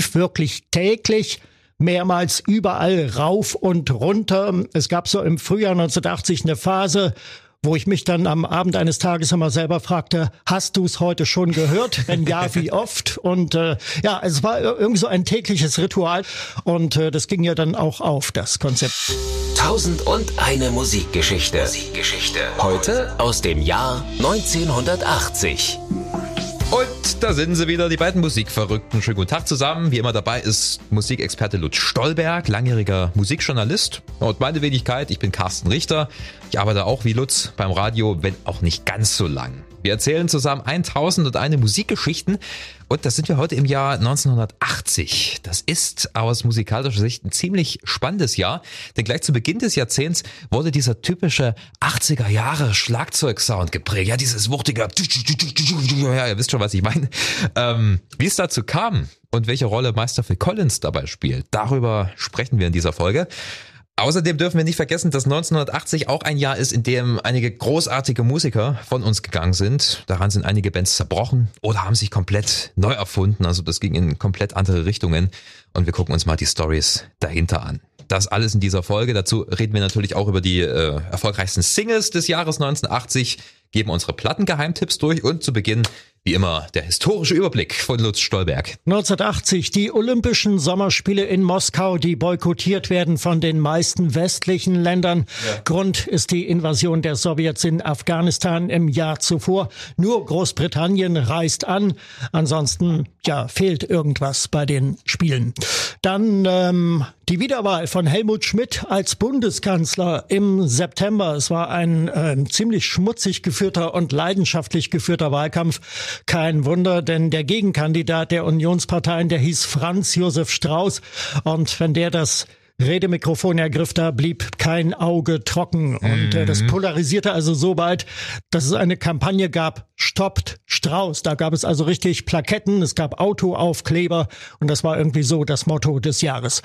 lief wirklich täglich mehrmals überall rauf und runter. Es gab so im Frühjahr 1980 eine Phase, wo ich mich dann am Abend eines Tages immer selber fragte, hast du es heute schon gehört? Wenn ja, wie oft? Und äh, ja, es war irgendwie so ein tägliches Ritual und äh, das ging ja dann auch auf, das Konzept. Tausend und eine Musikgeschichte. Musikgeschichte. Heute aus dem Jahr 1980. Da sind sie wieder, die beiden Musikverrückten. Schönen guten Tag zusammen. Wie immer dabei ist Musikexperte Lutz Stolberg, langjähriger Musikjournalist. Und meine Wenigkeit, ich bin Carsten Richter. Ich arbeite auch wie Lutz beim Radio, wenn auch nicht ganz so lang. Wir erzählen zusammen 1001 Musikgeschichten und das sind wir heute im Jahr 1980. Das ist aus musikalischer Sicht ein ziemlich spannendes Jahr, denn gleich zu Beginn des Jahrzehnts wurde dieser typische 80er Jahre Schlagzeugsound geprägt. Ja, dieses wuchtige, ja, ihr wisst schon, was ich meine. Ähm, wie es dazu kam und welche Rolle Meister Phil Collins dabei spielt, darüber sprechen wir in dieser Folge. Außerdem dürfen wir nicht vergessen, dass 1980 auch ein Jahr ist, in dem einige großartige Musiker von uns gegangen sind. Daran sind einige Bands zerbrochen oder haben sich komplett neu erfunden. Also das ging in komplett andere Richtungen. Und wir gucken uns mal die Stories dahinter an. Das alles in dieser Folge. Dazu reden wir natürlich auch über die äh, erfolgreichsten Singles des Jahres 1980, geben unsere Plattengeheimtipps durch und zu Beginn wie immer der historische Überblick von Lutz Stolberg. 1980 die Olympischen Sommerspiele in Moskau, die boykottiert werden von den meisten westlichen Ländern. Ja. Grund ist die Invasion der Sowjets in Afghanistan im Jahr zuvor. Nur Großbritannien reist an. Ansonsten ja fehlt irgendwas bei den Spielen. Dann ähm, die Wiederwahl von Helmut Schmidt als Bundeskanzler im September. Es war ein äh, ziemlich schmutzig geführter und leidenschaftlich geführter Wahlkampf. Kein Wunder, denn der Gegenkandidat der Unionsparteien, der hieß Franz Josef Strauß. Und wenn der das Redemikrofon ergriff, da blieb kein Auge trocken. Und äh, das mhm. polarisierte also so weit, dass es eine Kampagne gab, stoppt Strauß. Da gab es also richtig Plaketten, es gab Autoaufkleber und das war irgendwie so das Motto des Jahres.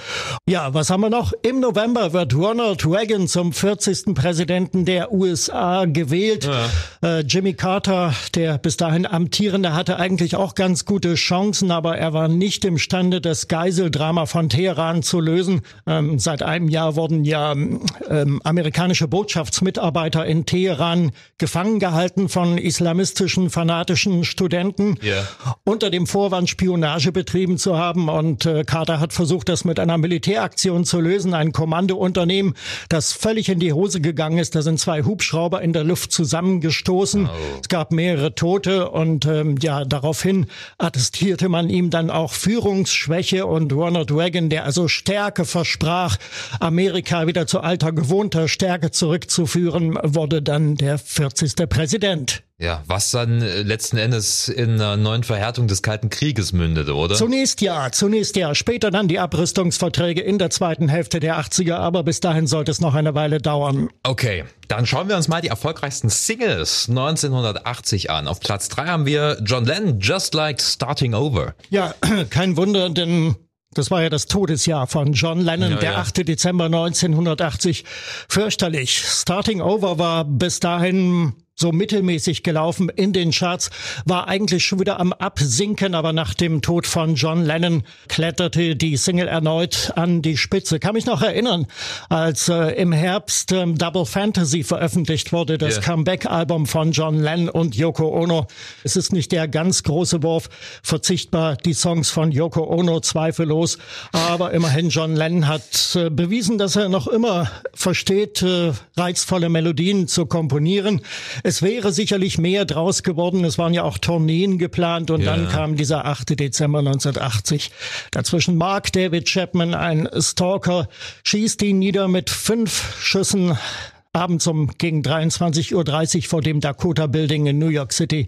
Ja, was haben wir noch? Im November wird Ronald Reagan zum 40. Präsidenten der USA gewählt. Ja. Äh, Jimmy Carter, der bis dahin amtierende, hatte eigentlich auch ganz gute Chancen, aber er war nicht imstande, das Geiseldrama von Teheran zu lösen. Ähm, seit einem Jahr wurden ja ähm, amerikanische Botschaftsmitarbeiter in Teheran gefangen gehalten von islamistischen fanatischen Studenten yeah. unter dem Vorwand Spionage betrieben zu haben. Und äh, Carter hat versucht, das mit einer Militäraktion zu lösen. Ein Kommandounternehmen, das völlig in die Hose gegangen ist. Da sind zwei Hubschrauber in der Luft zusammengestoßen. Oh. Es gab mehrere Tote und ähm, ja, daraufhin attestierte man ihm dann auch Führungsschwäche und Ronald Reagan, der also Stärke versprach, Amerika wieder zu alter gewohnter Stärke zurückzuführen, wurde dann der 40. Präsident. Ja, was dann äh, letzten Endes in einer neuen Verhärtung des Kalten Krieges mündete, oder? Zunächst ja, zunächst ja. Später dann die Abrüstungsverträge in der zweiten Hälfte der 80er, aber bis dahin sollte es noch eine Weile dauern. Okay, dann schauen wir uns mal die erfolgreichsten Singles 1980 an. Auf Platz drei haben wir John Lennon, Just Like Starting Over. Ja, kein Wunder, denn das war ja das Todesjahr von John Lennon, ja, der 8. Dezember 1980. Fürchterlich. Starting Over war bis dahin so mittelmäßig gelaufen in den Charts, war eigentlich schon wieder am Absinken, aber nach dem Tod von John Lennon kletterte die Single erneut an die Spitze. Kann mich noch erinnern, als äh, im Herbst ähm, Double Fantasy veröffentlicht wurde, das yeah. Comeback-Album von John Lennon und Yoko Ono. Es ist nicht der ganz große Wurf, verzichtbar die Songs von Yoko Ono zweifellos, aber immerhin John Lennon hat äh, bewiesen, dass er noch immer versteht, äh, reizvolle Melodien zu komponieren. Es wäre sicherlich mehr draus geworden. Es waren ja auch Tourneen geplant und ja. dann kam dieser 8. Dezember 1980. Dazwischen Mark David Chapman, ein Stalker, schießt ihn nieder mit fünf Schüssen abends um gegen 23.30 Uhr vor dem Dakota Building in New York City.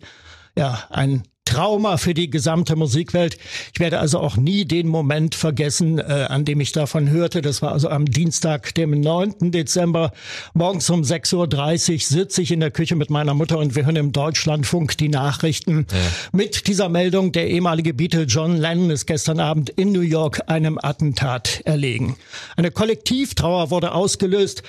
Ja, ein Trauma für die gesamte Musikwelt. Ich werde also auch nie den Moment vergessen, äh, an dem ich davon hörte. Das war also am Dienstag, dem 9. Dezember. Morgens um 6.30 Uhr sitze ich in der Küche mit meiner Mutter und wir hören im Deutschlandfunk die Nachrichten. Ja. Mit dieser Meldung, der ehemalige Beatle John Lennon ist gestern Abend in New York einem Attentat erlegen. Eine Kollektivtrauer wurde ausgelöst.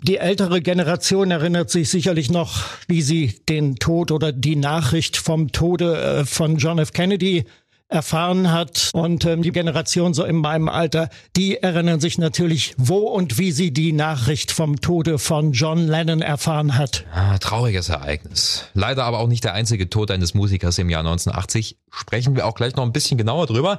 Die ältere Generation erinnert sich sicherlich noch, wie sie den Tod oder die Nachricht vom Tode äh, von John F. Kennedy erfahren hat. Und ähm, die Generation so in meinem Alter, die erinnern sich natürlich, wo und wie sie die Nachricht vom Tode von John Lennon erfahren hat. Ah, trauriges Ereignis. Leider aber auch nicht der einzige Tod eines Musikers im Jahr 1980. Sprechen wir auch gleich noch ein bisschen genauer drüber.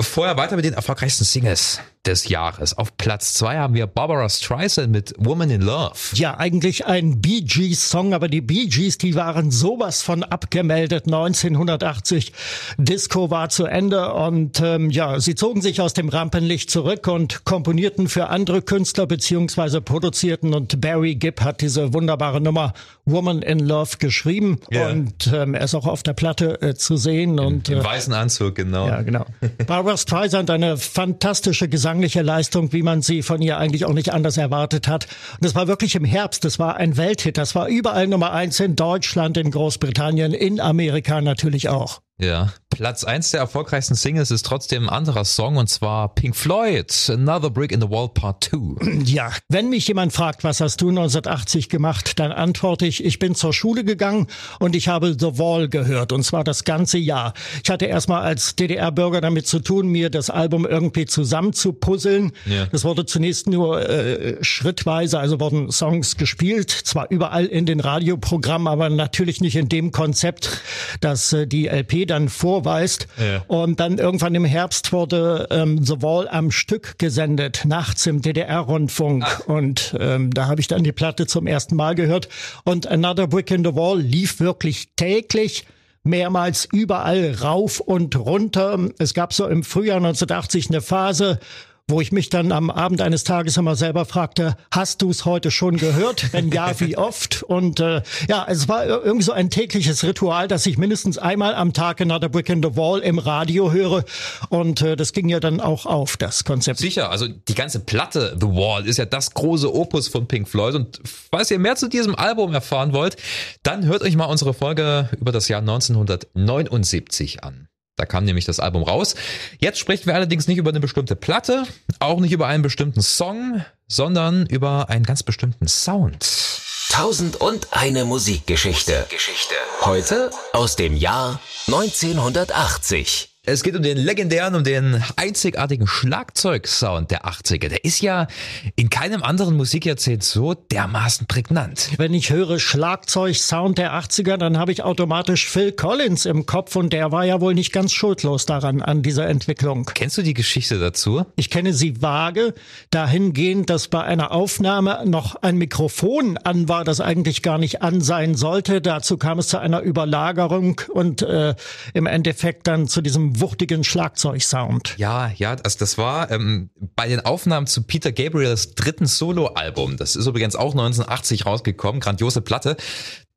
Vorher weiter mit den erfolgreichsten Singles des Jahres. Auf Platz zwei haben wir Barbara Streisand mit Woman in Love. Ja, eigentlich ein Bee Gees Song, aber die Bee Gees, die waren sowas von abgemeldet 1980. Disco war zu Ende und ähm, ja, sie zogen sich aus dem Rampenlicht zurück und komponierten für andere Künstler beziehungsweise produzierten und Barry Gibb hat diese wunderbare Nummer Woman in Love geschrieben yeah. und ähm, er ist auch auf der Platte äh, zu sehen Im, und im äh, weißen Anzug genau. Ja, genau. Barbara Streisand eine fantastische Gesang gesangliche Leistung, wie man sie von ihr eigentlich auch nicht anders erwartet hat. Und es war wirklich im Herbst, es war ein Welthit, das war überall Nummer eins in Deutschland, in Großbritannien, in Amerika natürlich auch. Ja. Platz eins der erfolgreichsten Singles ist trotzdem ein anderer Song und zwar Pink Floyd, Another Brick in the Wall Part 2. Ja, wenn mich jemand fragt, was hast du 1980 gemacht, dann antworte ich, ich bin zur Schule gegangen und ich habe The Wall gehört und zwar das ganze Jahr. Ich hatte erstmal als DDR-Bürger damit zu tun, mir das Album irgendwie zusammenzupuzzeln. Ja. Das wurde zunächst nur äh, schrittweise, also wurden Songs gespielt, zwar überall in den Radioprogrammen, aber natürlich nicht in dem Konzept, dass äh, die LP dann vorweist. Ja. Und dann irgendwann im Herbst wurde ähm, The Wall am Stück gesendet, nachts im DDR-Rundfunk. Und ähm, da habe ich dann die Platte zum ersten Mal gehört. Und Another Brick in the Wall lief wirklich täglich mehrmals überall rauf und runter. Es gab so im Frühjahr 1980 eine Phase, wo ich mich dann am Abend eines Tages immer selber fragte, hast du es heute schon gehört? Wenn ja, wie oft? Und äh, ja, es war irgendwie so ein tägliches Ritual, dass ich mindestens einmal am Tag Another Brick in the Wall im Radio höre. Und äh, das ging ja dann auch auf, das Konzept. Sicher, also die ganze Platte The Wall ist ja das große Opus von Pink Floyd. Und falls ihr mehr zu diesem Album erfahren wollt, dann hört euch mal unsere Folge über das Jahr 1979 an. Da kam nämlich das Album raus. Jetzt sprechen wir allerdings nicht über eine bestimmte Platte, auch nicht über einen bestimmten Song, sondern über einen ganz bestimmten Sound. Tausend und eine Musikgeschichte. Heute aus dem Jahr 1980. Es geht um den legendären, um den einzigartigen Schlagzeugsound der 80er. Der ist ja in keinem anderen Musikjahrzehnt so dermaßen prägnant. Wenn ich höre Schlagzeugsound der 80er, dann habe ich automatisch Phil Collins im Kopf und der war ja wohl nicht ganz schuldlos daran, an dieser Entwicklung. Kennst du die Geschichte dazu? Ich kenne sie vage, dahingehend, dass bei einer Aufnahme noch ein Mikrofon an war, das eigentlich gar nicht an sein sollte. Dazu kam es zu einer Überlagerung und äh, im Endeffekt dann zu diesem wuchtigen Schlagzeugsound. Ja, ja, also das war ähm, bei den Aufnahmen zu Peter Gabriels dritten Soloalbum. Das ist übrigens auch 1980 rausgekommen, grandiose Platte.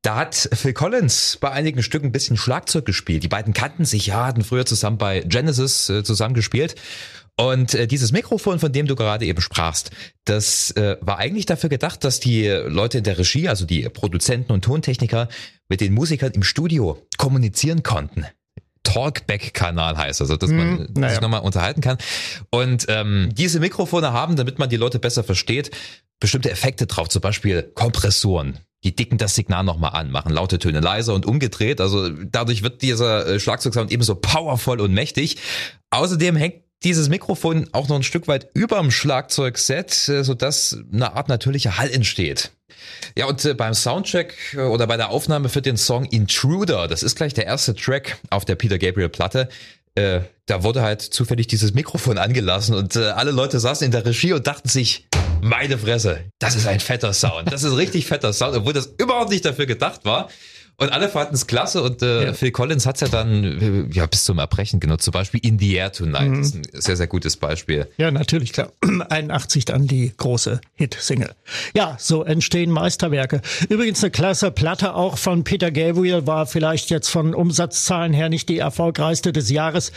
Da hat Phil Collins bei einigen Stücken ein bisschen Schlagzeug gespielt. Die beiden kannten sich, ja, hatten früher zusammen bei Genesis äh, zusammen gespielt. Und äh, dieses Mikrofon, von dem du gerade eben sprachst, das äh, war eigentlich dafür gedacht, dass die Leute in der Regie, also die Produzenten und Tontechniker, mit den Musikern im Studio kommunizieren konnten. Talkback-Kanal heißt, also dass man mm, naja. sich nochmal unterhalten kann. Und ähm, diese Mikrofone haben, damit man die Leute besser versteht, bestimmte Effekte drauf, zum Beispiel Kompressoren. Die dicken das Signal nochmal an, machen laute Töne leiser und umgedreht. Also dadurch wird dieser äh, Schlagzeugsound ebenso powervoll und mächtig. Außerdem hängt dieses Mikrofon auch noch ein Stück weit überm Schlagzeugset, äh, sodass eine Art natürlicher Hall entsteht. Ja, und äh, beim Soundcheck äh, oder bei der Aufnahme für den Song Intruder, das ist gleich der erste Track auf der Peter Gabriel Platte, äh, da wurde halt zufällig dieses Mikrofon angelassen und äh, alle Leute saßen in der Regie und dachten sich, meine Fresse, das ist ein fetter Sound. Das ist richtig fetter Sound, obwohl das überhaupt nicht dafür gedacht war. Und alle fanden es klasse und äh, ja. Phil Collins hat's ja dann äh, ja bis zum Erbrechen genutzt. Zum Beispiel In the Air Tonight mhm. ist ein sehr, sehr gutes Beispiel. Ja, natürlich, klar. 81 dann die große Hit-Single. Ja, so entstehen Meisterwerke. Übrigens eine klasse Platte auch von Peter Gabriel war vielleicht jetzt von Umsatzzahlen her nicht die erfolgreichste des Jahres.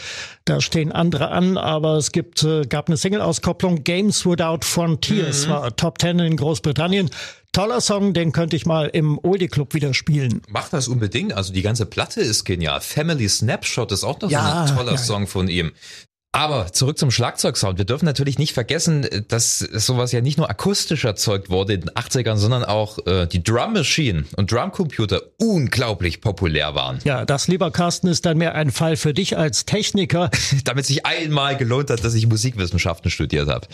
Da stehen andere an, aber es gibt, äh, gab eine Single-Auskopplung Games Without Frontiers, mhm. war Top Ten in Großbritannien. Toller Song, den könnte ich mal im Oldie Club wieder spielen. Mach das unbedingt. Also die ganze Platte ist genial. Family Snapshot ist auch noch ja, so ein toller ja, Song von ihm. Aber zurück zum Schlagzeugsound. Wir dürfen natürlich nicht vergessen, dass sowas ja nicht nur akustisch erzeugt wurde in den 80ern, sondern auch äh, die Drum Machine und Drumcomputer unglaublich populär waren. Ja, das, lieber Carsten, ist dann mehr ein Fall für dich als Techniker. Damit sich einmal gelohnt hat, dass ich Musikwissenschaften studiert habe.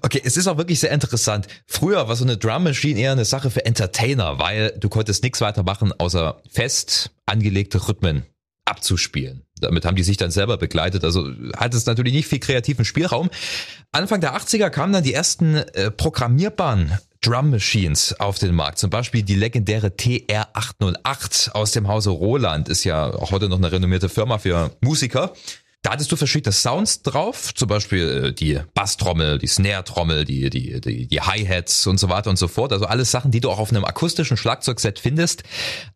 Okay, es ist auch wirklich sehr interessant. Früher war so eine Drum Machine eher eine Sache für Entertainer, weil du konntest nichts weiter machen, außer fest angelegte Rhythmen abzuspielen. Damit haben die sich dann selber begleitet. Also hat es natürlich nicht viel kreativen Spielraum. Anfang der 80er kamen dann die ersten äh, programmierbaren Drum Machines auf den Markt. Zum Beispiel die legendäre TR808 aus dem Hause Roland ist ja auch heute noch eine renommierte Firma für Musiker. Da hattest du verschiedene Sounds drauf, zum Beispiel äh, die Basstrommel, die Snare-Trommel, die, die, die, die Hi-Hats und so weiter und so fort. Also alles Sachen, die du auch auf einem akustischen Schlagzeugset findest.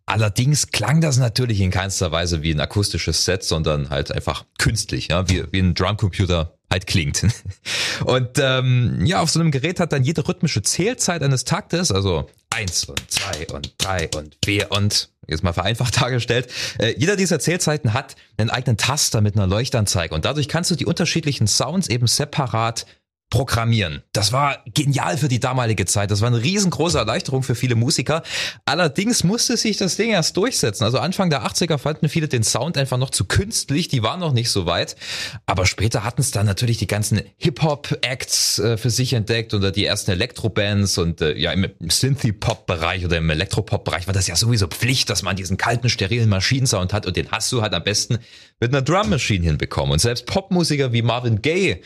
Allerdings klang das natürlich in keinster Weise wie ein akustisches Set, sondern halt einfach künstlich, ja, wie, wie ein Drumcomputer halt klingt. Und ähm, ja, auf so einem Gerät hat dann jede rhythmische Zählzeit eines Taktes, also eins und zwei und drei und vier und jetzt mal vereinfacht dargestellt, äh, jeder dieser Zählzeiten hat einen eigenen Taster mit einer Leuchtanzeige. Und dadurch kannst du die unterschiedlichen Sounds eben separat Programmieren. Das war genial für die damalige Zeit. Das war eine riesengroße Erleichterung für viele Musiker. Allerdings musste sich das Ding erst durchsetzen. Also Anfang der 80er fanden viele den Sound einfach noch zu künstlich. Die waren noch nicht so weit. Aber später hatten es dann natürlich die ganzen Hip-Hop-Acts äh, für sich entdeckt oder die ersten Elektro-Bands und äh, ja im Synthie-Pop-Bereich oder im Elektropop-Bereich war das ja sowieso Pflicht, dass man diesen kalten, sterilen Maschinensound hat und den hast du halt am besten mit einer Drum Machine hinbekommen. Und selbst Popmusiker wie Marvin Gaye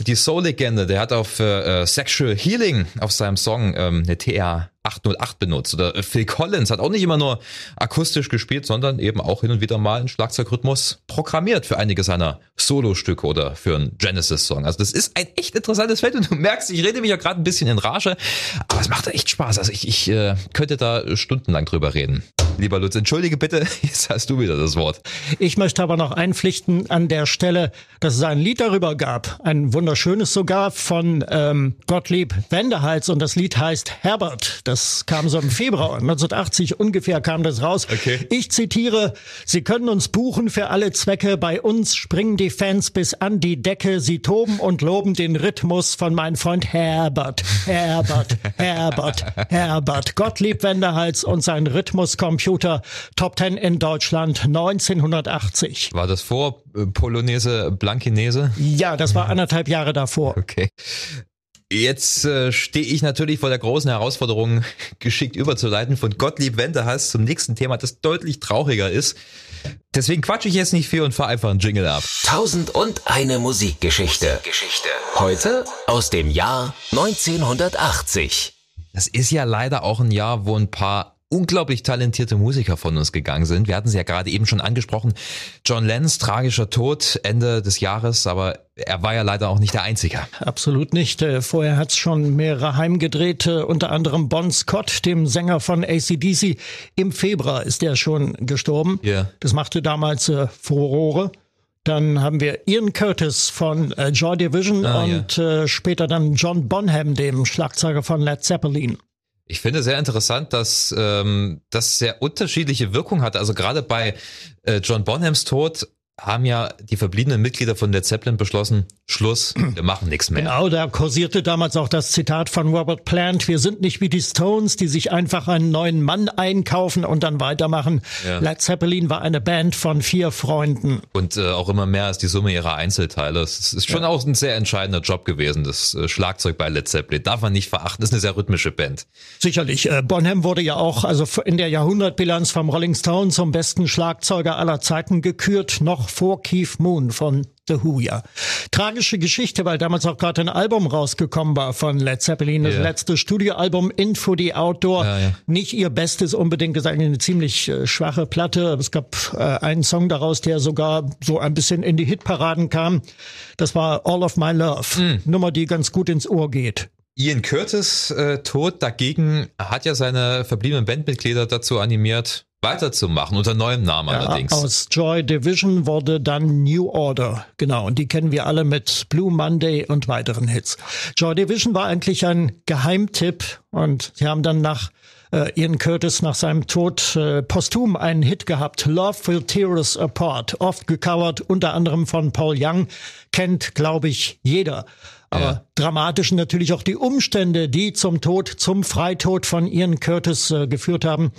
die Soul-Legende, der hat auf äh, Sexual Healing auf seinem Song ähm, eine TR 808 benutzt. Oder äh, Phil Collins hat auch nicht immer nur akustisch gespielt, sondern eben auch hin und wieder mal einen Schlagzeugrhythmus programmiert für einige seiner Solostücke oder für einen Genesis-Song. Also das ist ein echt interessantes Feld und du merkst, ich rede mich ja gerade ein bisschen in Rage, aber es macht echt Spaß. Also ich, ich äh, könnte da stundenlang drüber reden. Lieber Lutz, entschuldige bitte, jetzt hast du wieder das Wort. Ich möchte aber noch einpflichten an der Stelle, dass es ein Lied darüber gab, ein wunderschönes sogar von ähm, Gottlieb Wendehals und das Lied heißt Herbert. Das kam so im Februar 1980 ungefähr kam das raus. Okay. Ich zitiere, Sie können uns buchen für alle Zwecke, bei uns springen die Fans bis an die Decke, sie toben und loben den Rhythmus von meinem Freund Herbert, Herbert, Herbert, Herbert, Gottlieb Wendehals und sein Rhythmuscomputer Computer Top 10 in Deutschland 1980. War das vor äh, Polonaise Blankinese? Ja, das war anderthalb Jahre davor. Okay. Jetzt äh, stehe ich natürlich vor der großen Herausforderung, geschickt überzuleiten von Gottlieb Wendehals zum nächsten Thema, das deutlich trauriger ist. Deswegen quatsche ich jetzt nicht viel und fahre einfach einen Jingle ab. Tausend und eine Musikgeschichte. Geschichte. Heute aus dem Jahr 1980. Das ist ja leider auch ein Jahr, wo ein paar unglaublich talentierte Musiker von uns gegangen sind. Wir hatten sie ja gerade eben schon angesprochen. John Lenz, tragischer Tod Ende des Jahres, aber er war ja leider auch nicht der Einzige. Absolut nicht. Äh, vorher hat es schon mehrere heimgedreht, unter anderem Bon Scott, dem Sänger von ACDC. Im Februar ist er schon gestorben. Yeah. Das machte damals äh, Furore. Dann haben wir Ian Curtis von äh, Joy Division Ah, und äh, später dann John Bonham, dem Schlagzeuger von Led Zeppelin. Ich finde sehr interessant, dass ähm, das sehr unterschiedliche Wirkung hat. Also gerade bei äh, John Bonhams Tod haben ja die verbliebenen Mitglieder von Led Zeppelin beschlossen, Schluss, wir machen nichts mehr. Genau, da kursierte damals auch das Zitat von Robert Plant, wir sind nicht wie die Stones, die sich einfach einen neuen Mann einkaufen und dann weitermachen. Ja. Led Zeppelin war eine Band von vier Freunden. Und äh, auch immer mehr als die Summe ihrer Einzelteile. Es ist schon auch ein sehr entscheidender Job gewesen, das äh, Schlagzeug bei Led Zeppelin. Darf man nicht verachten, das ist eine sehr rhythmische Band. Sicherlich, äh, Bonham wurde ja auch also in der Jahrhundertbilanz vom Rolling Stone zum besten Schlagzeuger aller Zeiten gekürt, noch vor Keith Moon von The Who, ja. Tragische Geschichte, weil damals auch gerade ein Album rausgekommen war von Led Zeppelin, das Ja. letzte Studioalbum Info the Outdoor. Ja, ja. Nicht ihr bestes unbedingt gesagt, eine ziemlich äh, schwache Platte. Aber Es gab äh, einen Song daraus, der sogar so ein bisschen in die Hitparaden kam. Das war All of My Love. Hm. Nummer, die ganz gut ins Ohr geht. Ian Curtis äh, Tod dagegen hat ja seine verbliebenen Bandmitglieder dazu animiert, weiterzumachen, unter neuem Namen allerdings. Aus Joy Division wurde dann New Order. Genau, und die kennen wir alle mit Blue Monday und weiteren Hits. Joy Division war eigentlich ein Geheimtipp und sie haben dann nach äh, Ian Curtis nach seinem Tod äh, posthum einen Hit gehabt. Love Will Tear Us Apart. Oft gecovert, unter anderem von Paul Young. Kennt, glaube ich, jeder. Aber ja. dramatisch natürlich auch die Umstände, die zum Tod, zum Freitod von Ian Curtis äh, geführt haben.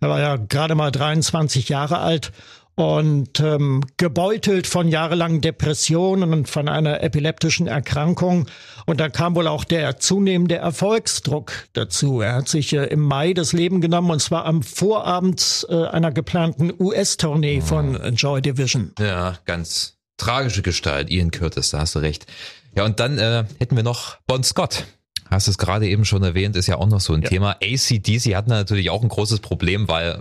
Er war ja gerade mal 23 Jahre alt und ähm, gebeutelt von jahrelangen Depressionen und von einer epileptischen Erkrankung. Und da kam wohl auch der zunehmende Erfolgsdruck dazu. Er hat sich äh, im Mai das Leben genommen und zwar am Vorabend äh, einer geplanten US-Tournee von Joy Division. Ja, ganz tragische Gestalt, Ian Curtis, da hast du recht. Ja, und dann äh, hätten wir noch Bon Scott. Hast es gerade eben schon erwähnt, ist ja auch noch so ein ja. Thema. ACDC hatten natürlich auch ein großes Problem, weil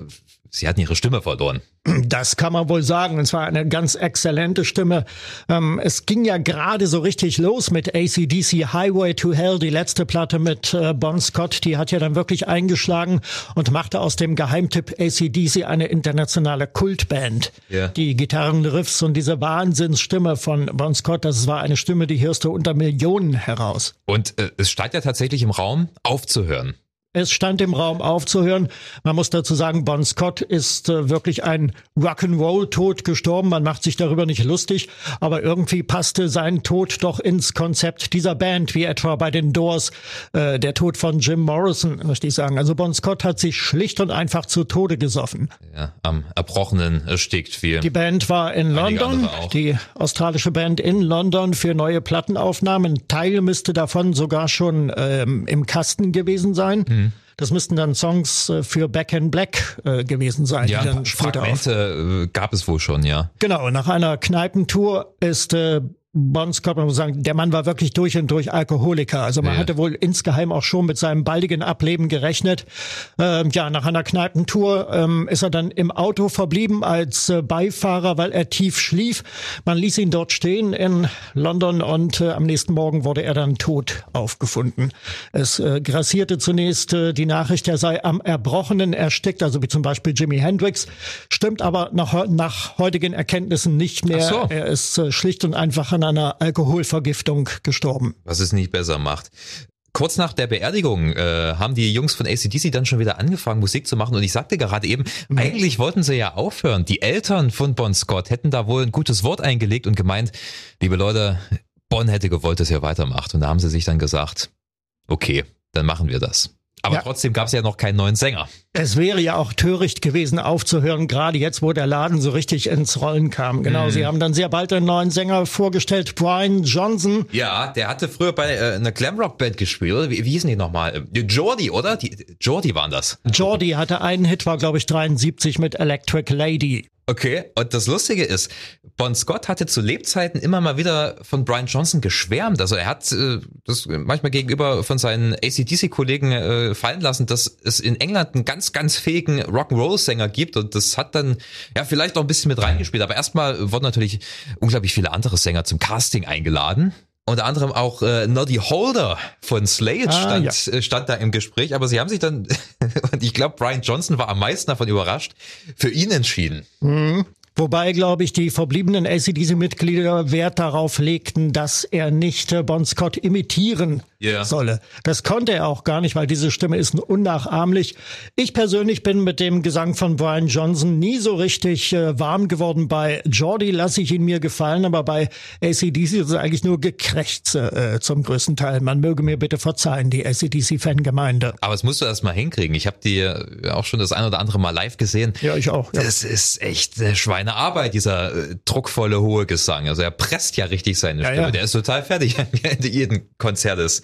sie hatten ihre Stimme verloren. Das kann man wohl sagen. Es war eine ganz exzellente Stimme. Ähm, es ging ja gerade so richtig los mit ACDC Highway to Hell, die letzte Platte mit äh, Bon Scott. Die hat ja dann wirklich eingeschlagen und machte aus dem Geheimtipp ACDC eine internationale Kultband. Yeah. Die Gitarrenriffs und diese Wahnsinnsstimme von Bon Scott, das war eine Stimme, die hörst du unter Millionen heraus. Und äh, es stand ja tatsächlich im Raum, aufzuhören. Es stand im Raum aufzuhören. Man muss dazu sagen, Bon Scott ist äh, wirklich ein Rock'n'Roll-Tod gestorben. Man macht sich darüber nicht lustig, aber irgendwie passte sein Tod doch ins Konzept dieser Band, wie etwa bei den Doors äh, der Tod von Jim Morrison, möchte ich sagen. Also Bon Scott hat sich schlicht und einfach zu Tode gesoffen. Ja, am Erbrochenen erstickt viel. Die Band war in London, die australische Band in London für neue Plattenaufnahmen. Ein Teil müsste davon sogar schon ähm, im Kasten gewesen sein. Mhm. Das müssten dann Songs äh, für Back in Black äh, gewesen sein. Ja, die dann Fragmente auf. gab es wohl schon, ja. Genau, nach einer Kneipentour ist äh, Bon Scott, man muss sagen, der Mann war wirklich durch und durch Alkoholiker. Also man ja. hatte wohl insgeheim auch schon mit seinem baldigen Ableben gerechnet. Ähm, ja, nach einer Kneipentour ähm, ist er dann im Auto verblieben als äh, Beifahrer, weil er tief schlief. Man ließ ihn dort stehen in London und äh, am nächsten Morgen wurde er dann tot aufgefunden. Es äh, grassierte zunächst äh, die Nachricht, er sei am Erbrochenen erstickt, also wie zum Beispiel Jimi Hendrix. Stimmt aber nach, nach heutigen Erkenntnissen nicht mehr. So. Er ist äh, schlicht und einfach an einer Alkoholvergiftung gestorben. Was es nicht besser macht. Kurz nach der Beerdigung äh, haben die Jungs von ACDC dann schon wieder angefangen, Musik zu machen. Und ich sagte gerade eben, mhm. eigentlich wollten sie ja aufhören. Die Eltern von Bon Scott hätten da wohl ein gutes Wort eingelegt und gemeint, liebe Leute, Bon hätte gewollt, dass ihr weitermacht. Und da haben sie sich dann gesagt, okay, dann machen wir das. Aber ja. trotzdem gab es ja noch keinen neuen Sänger. Es wäre ja auch töricht gewesen, aufzuhören, gerade jetzt, wo der Laden so richtig ins Rollen kam. Genau, mhm. sie haben dann sehr bald einen neuen Sänger vorgestellt, Brian Johnson. Ja, der hatte früher bei äh, einer Glamrock-Band gespielt. Wie, wie hießen die nochmal? Äh, Jordi, oder? Die, Jordi waren das. Jordi hatte einen Hit, war glaube ich 73 mit Electric Lady. Okay, und das Lustige ist, Bon Scott hatte zu Lebzeiten immer mal wieder von Brian Johnson geschwärmt. Also er hat äh, das manchmal gegenüber von seinen ACDC-Kollegen äh, fallen lassen, dass es in England einen ganz, ganz fähigen Rock'n'Roll-Sänger gibt und das hat dann ja vielleicht noch ein bisschen mit reingespielt. Aber erstmal wurden natürlich unglaublich viele andere Sänger zum Casting eingeladen. Unter anderem auch äh, Noddy Holder von Slade ah, stand, ja. Äh, stand da im Gespräch, aber sie haben sich dann, und ich glaube, Brian Johnson war am meisten davon überrascht, für ihn entschieden. Mhm. Wobei, glaube ich, die verbliebenen ACDC-Mitglieder Wert darauf legten, dass er nicht äh, Bon Scott imitieren yeah. solle. Das konnte er auch gar nicht, weil diese Stimme ist unnachahmlich. Ich persönlich bin mit dem Gesang von Brian Johnson nie so richtig äh, warm geworden. Bei Jordi lasse ich ihn mir gefallen, aber bei ACDC ist es eigentlich nur Gekrächze äh, zum größten Teil. Man möge mir bitte verzeihen, die ACDC-Fangemeinde. Aber es musst du erst mal hinkriegen. Ich habe die auch schon das ein oder andere Mal live gesehen. Ja, ich auch. Ja. Das ist echt äh, Schweine eine Arbeit, dieser äh, druckvolle, hohe Gesang. Also er presst ja richtig seine Stimme. Ja. Der ist total fertig am Ende jeden Konzertes.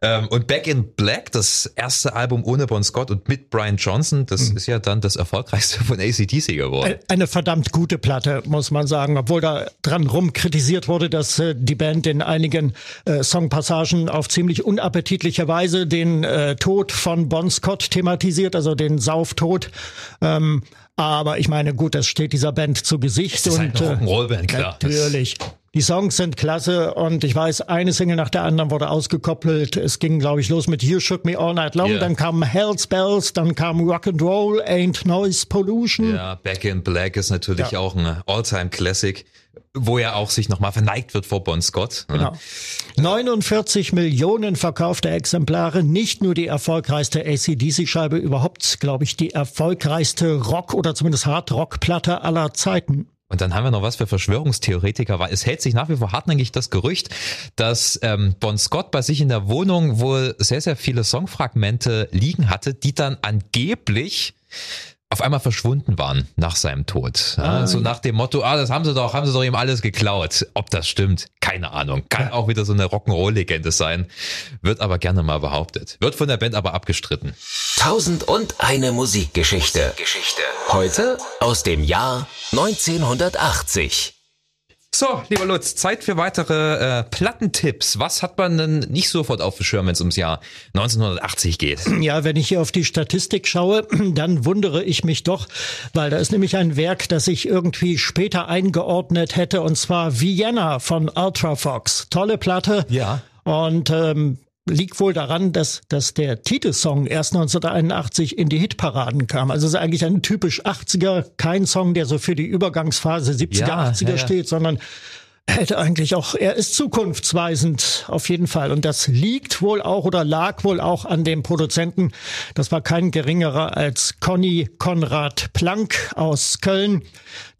Ähm, und Back in Black, das erste Album ohne Bon Scott und mit Brian Johnson, das mhm. ist ja dann das erfolgreichste von ACDC geworden. Eine verdammt gute Platte, muss man sagen, obwohl da dran rum kritisiert wurde, dass äh, die Band in einigen äh, Songpassagen auf ziemlich unappetitliche Weise den äh, Tod von Bon Scott thematisiert, also den Sauftod. Ähm, aber ich meine, gut, das steht dieser Band zu Gesicht. Das ist und, eine Rock'n'Roll-Band, klar. Natürlich. Die Songs sind klasse und ich weiß, eine Single nach der anderen wurde ausgekoppelt. Es ging, glaube ich, los mit You Shook Me All Night Long, yeah. dann kam Hell's Bells, dann kam Rock and Roll, Ain't Noise Pollution. Ja, Back in Black ist natürlich ja. auch ein All-Time Classic. Wo er auch sich nochmal verneigt wird vor Bon Scott. Ne? Genau. 49 Millionen verkaufte Exemplare, nicht nur die erfolgreichste ACDC-Scheibe, überhaupt, glaube ich, die erfolgreichste Rock- oder zumindest Hard-Rock-Platte aller Zeiten. Und dann haben wir noch was für Verschwörungstheoretiker, weil es hält sich nach wie vor hartnäckig das Gerücht, dass ähm, Bon Scott bei sich in der Wohnung wohl sehr, sehr viele Songfragmente liegen hatte, die dann angeblich auf einmal verschwunden waren nach seinem Tod. Ja, ah, so nach dem Motto, ah, das haben sie doch, haben sie doch ihm alles geklaut. Ob das stimmt, keine Ahnung. Kann auch wieder so eine Rock'n'Roll-Legende sein. Wird aber gerne mal behauptet. Wird von der Band aber abgestritten. Tausend und eine Musikgeschichte. Geschichte. Heute aus dem Jahr 1980. So, lieber Lutz, Zeit für weitere äh, Plattentipps. Was hat man denn nicht sofort auf dem Schirm, wenn es ums Jahr 1980 geht? Ja, wenn ich hier auf die Statistik schaue, dann wundere ich mich doch, weil da ist nämlich ein Werk, das ich irgendwie später eingeordnet hätte, und zwar Vienna von Ultrafox. Tolle Platte. Ja. Und ähm, liegt wohl daran, dass, dass der Titelsong erst 1981 in die Hitparaden kam. Also es ist eigentlich ein typisch 80er, kein Song, der so für die Übergangsphase 70er, ja, 80er ja, steht, sondern hätte eigentlich auch, er ist zukunftsweisend auf jeden Fall. Und das liegt wohl auch oder lag wohl auch an dem Produzenten. Das war kein geringerer als Conny Konrad Planck aus Köln,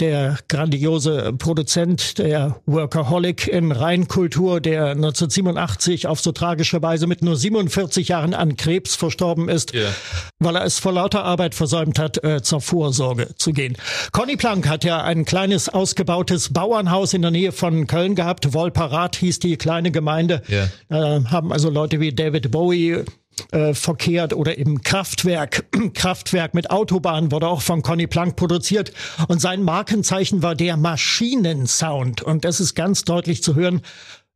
der grandiose Produzent der Workaholic in Rheinkultur, der 1987 auf so tragische Weise mit nur 47 Jahren an Krebs verstorben ist, yeah. weil er es vor lauter Arbeit versäumt hat, äh, zur Vorsorge zu gehen. Conny Planck hat ja ein kleines ausgebautes Bauernhaus in der Nähe von Köln gehabt. Wolparat hieß die kleine Gemeinde. Ja. Äh, haben also Leute wie David Bowie äh, verkehrt oder eben Kraftwerk. Kraftwerk mit Autobahn wurde auch von Conny Plank produziert und sein Markenzeichen war der Maschinensound und das ist ganz deutlich zu hören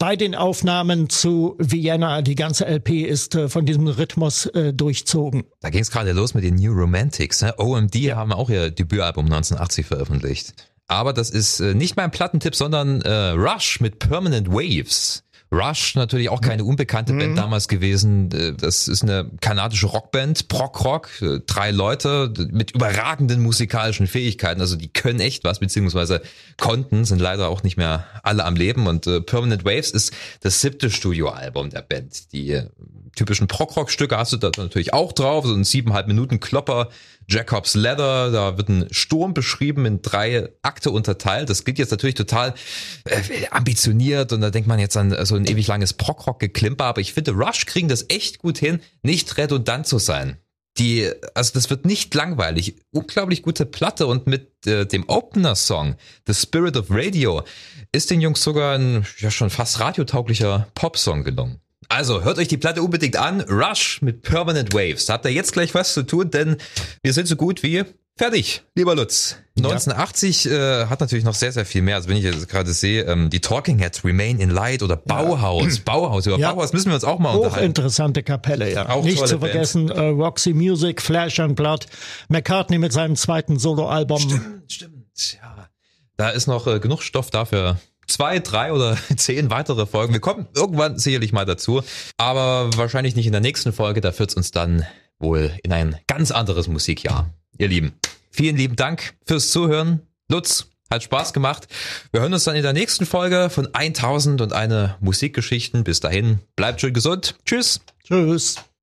bei den Aufnahmen zu Vienna. Die ganze LP ist äh, von diesem Rhythmus äh, durchzogen. Da ging es gerade los mit den New Romantics. Ne? OMD ja. haben auch ihr Debütalbum 1980 veröffentlicht. Aber das ist äh, nicht mein Plattentipp, sondern äh, Rush mit Permanent Waves. Rush natürlich auch keine unbekannte mhm. Band damals gewesen. Äh, das ist eine kanadische Rockband, Prog Rock, äh, drei Leute mit überragenden musikalischen Fähigkeiten. Also die können echt was, beziehungsweise konnten, sind leider auch nicht mehr alle am Leben. Und äh, Permanent Waves ist das siebte Studioalbum der Band. Die typischen Prog-Rock-Stücke hast du da natürlich auch drauf, so ein siebeneinhalb Minuten Klopper Jacobs Leather, da wird ein Sturm beschrieben, in drei Akte unterteilt. Das klingt jetzt natürlich total äh, ambitioniert und da denkt man jetzt an so ein ewig langes Prog-Rock-Geklimper, aber ich finde, Rush kriegen das echt gut hin, nicht redundant zu sein. Die, also das wird nicht langweilig. Unglaublich gute Platte und mit äh, dem Opener-Song, The Spirit of Radio, ist den Jungs sogar ein ja schon fast radiotauglicher Popsong gelungen. Also hört euch die Platte unbedingt an. Rush mit Permanent Waves. Da habt ihr jetzt gleich was zu tun, denn wir sind so gut wie fertig, lieber Lutz. 1980 ja. äh, hat natürlich noch sehr, sehr viel mehr. Also wenn ich jetzt gerade sehe, ähm, die Talking Heads, Remain in Light oder Bauhaus. Ja. Bauhaus, über ja. Bauhaus müssen wir uns auch mal unterhalten. Interessante Kapelle, ja. Auch Nicht zu vergessen, äh, Roxy Music, Flash and Blood, McCartney mit seinem zweiten Soloalbum. Stimmt, stimmt, ja. Da ist noch äh, genug Stoff dafür zwei, drei oder zehn weitere Folgen. Wir kommen irgendwann sicherlich mal dazu, aber wahrscheinlich nicht in der nächsten Folge. Da führt es uns dann wohl in ein ganz anderes Musikjahr. Ihr Lieben, vielen lieben Dank fürs Zuhören. Lutz, hat Spaß gemacht. Wir hören uns dann in der nächsten Folge von 1000 und eine Musikgeschichten. Bis dahin, bleibt schön gesund. Tschüss. Tschüss.